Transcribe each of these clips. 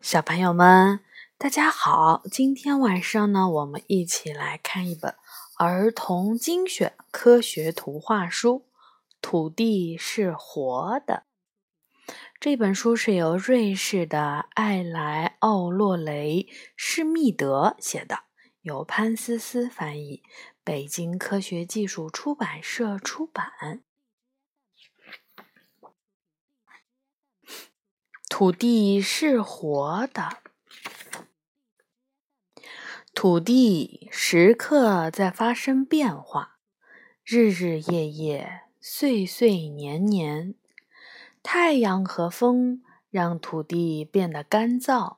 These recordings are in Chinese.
小朋友们，大家好！今天晚上呢，我们一起来看一本儿童精选科学图画书《土地是活的》。这本书是由瑞士的艾莱奥洛雷施密德写的，由潘思思翻译，北京科学技术出版社出版。土地是活的，土地时刻在发生变化，日日夜夜，岁岁年年。太阳和风让土地变得干燥，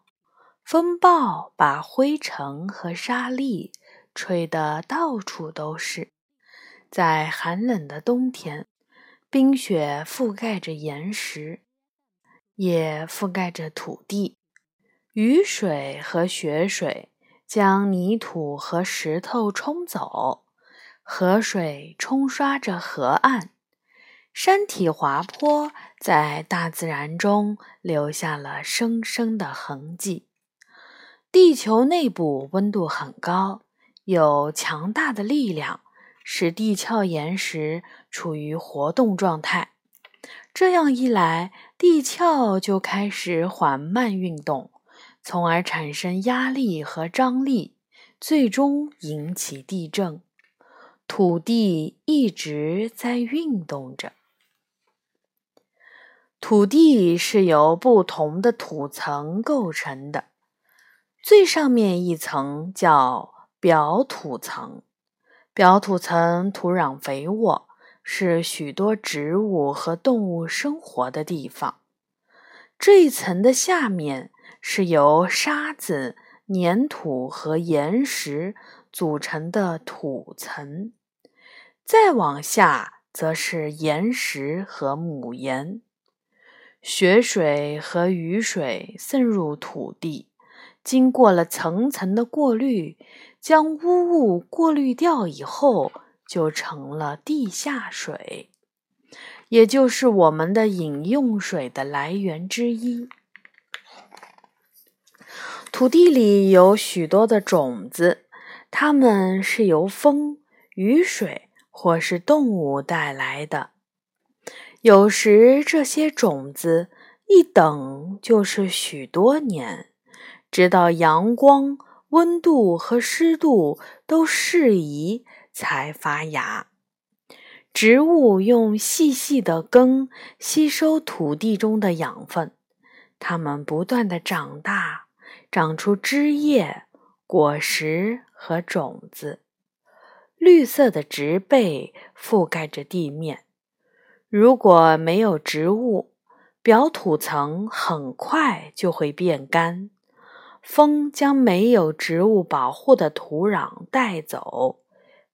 风暴把灰尘和沙粒吹得到处都是。在寒冷的冬天，冰雪覆盖着岩石。也覆盖着土地，雨水和雪水将泥土和石头冲走，河水冲刷着河岸，山体滑坡在大自然中留下了深深的痕迹。地球内部温度很高，有强大的力量使地壳岩石处于活动状态。这样一来，地壳就开始缓慢运动，从而产生压力和张力，最终引起地震。土地一直在运动着。土地是由不同的土层构成的，最上面一层叫表土层，表土层土壤肥沃。是许多植物和动物生活的地方。这一层的下面是由沙子、粘土和岩石组成的土层，再往下则是岩石和母岩。雪水和雨水渗入土地，经过了层层的过滤，将污物过滤掉以后。就成了地下水，也就是我们的饮用水的来源之一。土地里有许多的种子，它们是由风、雨水或是动物带来的。有时这些种子一等就是许多年，直到阳光、温度和湿度都适宜。才发芽。植物用细细的根吸收土地中的养分，它们不断的长大，长出枝叶、果实和种子。绿色的植被覆盖着地面。如果没有植物，表土层很快就会变干。风将没有植物保护的土壤带走。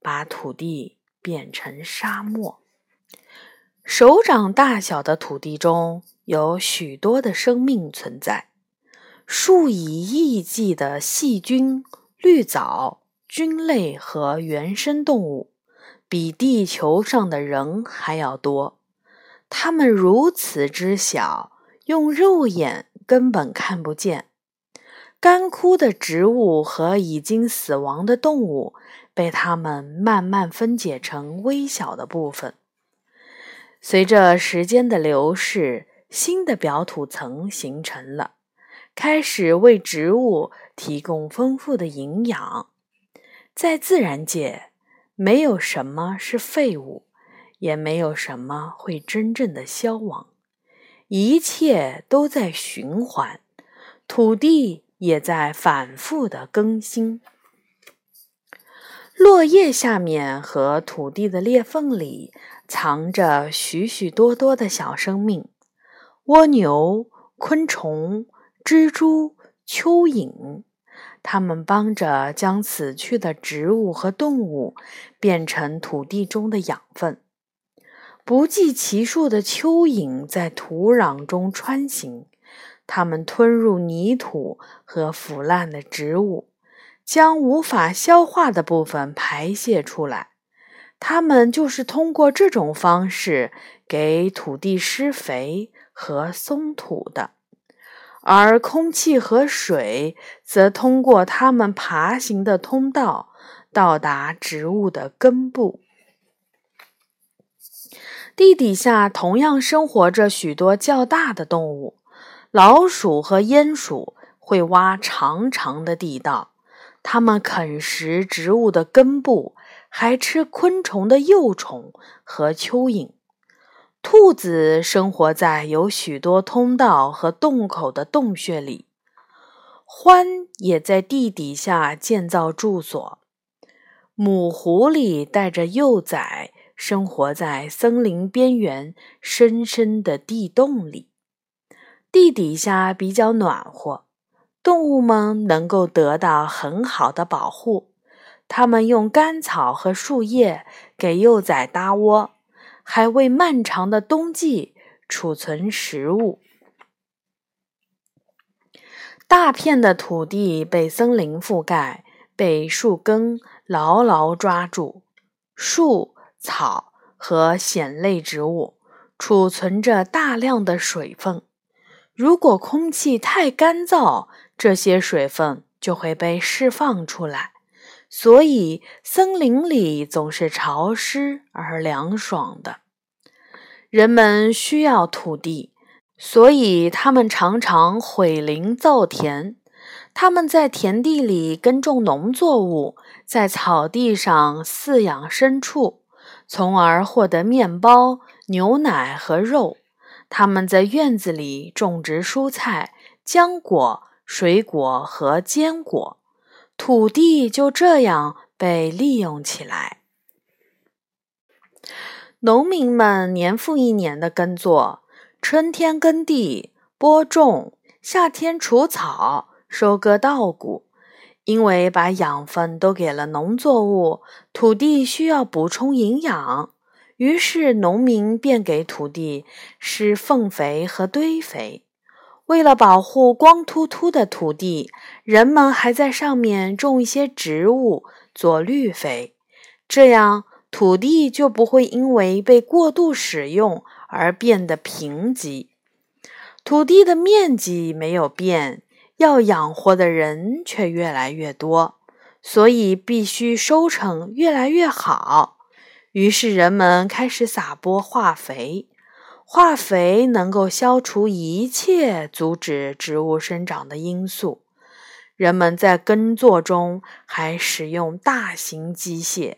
把土地变成沙漠。手掌大小的土地中有许多的生命存在，数以亿计的细菌、绿藻、菌类和原生动物，比地球上的人还要多。它们如此之小，用肉眼根本看不见。干枯的植物和已经死亡的动物。被它们慢慢分解成微小的部分。随着时间的流逝，新的表土层形成了，开始为植物提供丰富的营养。在自然界，没有什么是废物，也没有什么会真正的消亡，一切都在循环，土地也在反复的更新。落叶下面和土地的裂缝里藏着许许多多的小生命：蜗牛、昆虫、蜘蛛、蚯蚓。它们帮着将死去的植物和动物变成土地中的养分。不计其数的蚯蚓在土壤中穿行，它们吞入泥土和腐烂的植物。将无法消化的部分排泄出来，它们就是通过这种方式给土地施肥和松土的。而空气和水则通过它们爬行的通道到达植物的根部。地底下同样生活着许多较大的动物，老鼠和鼹鼠会挖长长的地道，它们啃食植物的根部，还吃昆虫的幼虫和蚯蚓。兔子生活在有许多通道和洞口的洞穴里，獾也在地底下建造住所。母狐狸带着幼崽生活在森林边缘深深的地洞里。地底下比较暖和，动物们能够得到很好的保护。它们用干草和树叶给幼崽搭窝。还为漫长的冬季储存食物。大片的土地被森林覆盖，被树根牢牢抓住。树、草和藓类植物储存着大量的水分。如果空气太干燥，这些水分就会被释放出来。所以，森林里总是潮湿而凉爽的。人们需要土地，所以他们常常毁林造田。他们在田地里耕种农作物，在草地上饲养牲畜，从而获得面包、牛奶和肉。他们在院子里种植蔬菜、浆果、水果和坚果。土地就这样被利用起来。农民们年复一年的耕作，春天耕地、播种，夏天除草、收割稻谷。因为把养分都给了农作物，土地需要补充营养，于是农民便给土地施粪肥和堆肥。为了保护光秃秃的土地，人们还在上面种一些植物做绿肥，这样土地就不会因为被过度使用而变得贫瘠。土地的面积没有变，要养活的人却越来越多，所以必须收成越来越好。于是人们开始撒播化肥。化肥能够消除一切阻止植物生长的因素。人们在耕作中还使用大型机械。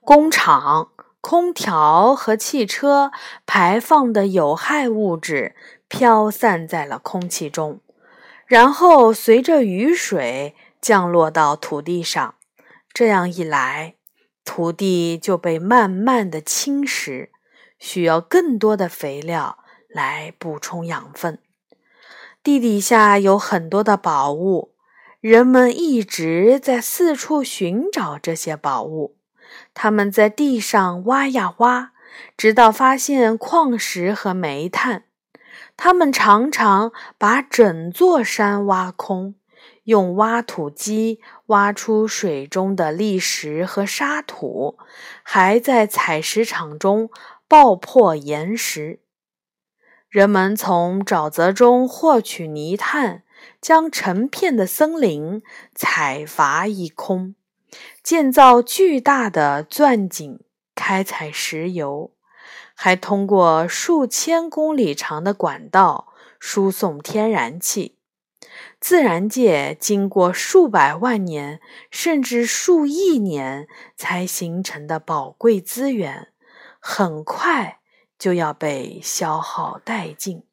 工厂、空调和汽车排放的有害物质飘散在了空气中，然后随着雨水降落到土地上。这样一来，土地就被慢慢的侵蚀。需要更多的肥料来补充养分。地底下有很多的宝物，人们一直在四处寻找这些宝物。他们在地上挖呀挖，直到发现矿石和煤炭。他们常常把整座山挖空，用挖土机挖出水中的砾石和沙土，还在采石场中。爆破岩石，人们从沼泽中获取泥炭，将成片的森林采伐一空，建造巨大的钻井，开采石油，还通过数千公里长的管道输送天然气。自然界经过数百万年甚至数亿年才形成的宝贵资源。很快就要被消耗殆尽。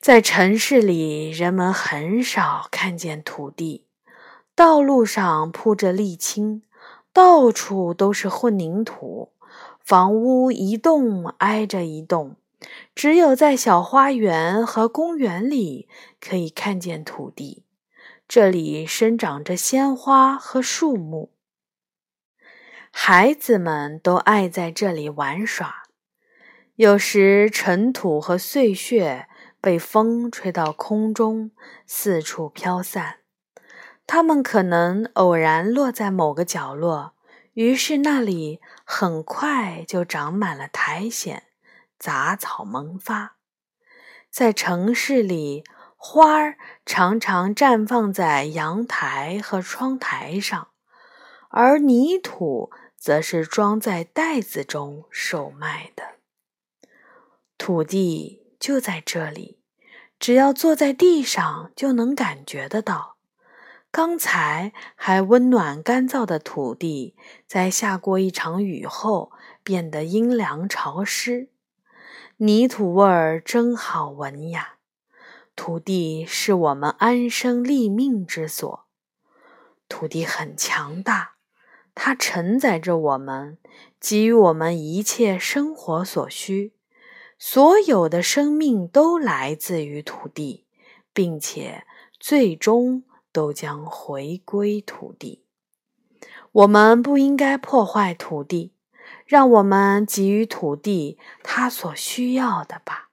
在城市里，人们很少看见土地，道路上铺着沥青，到处都是混凝土，房屋一栋挨着一栋，只有在小花园和公园里可以看见土地，这里生长着鲜花和树木。孩子们都爱在这里玩耍。有时，尘土和碎屑被风吹到空中，四处飘散。它们可能偶然落在某个角落，于是那里很快就长满了苔藓，杂草萌发。在城市里，花儿常常绽放在阳台和窗台上，而泥土则是装在袋子中售卖的。土地就在这里，只要坐在地上就能感觉得到。刚才还温暖干燥的土地，在下过一场雨后变得阴凉潮湿。泥土味儿真好闻呀！土地是我们安身立命之所。土地很强大，它承载着我们，给予我们一切生活所需。所有的生命都来自于土地，并且最终。都将回归土地。我们不应该破坏土地，让我们给予土地它所需要的吧。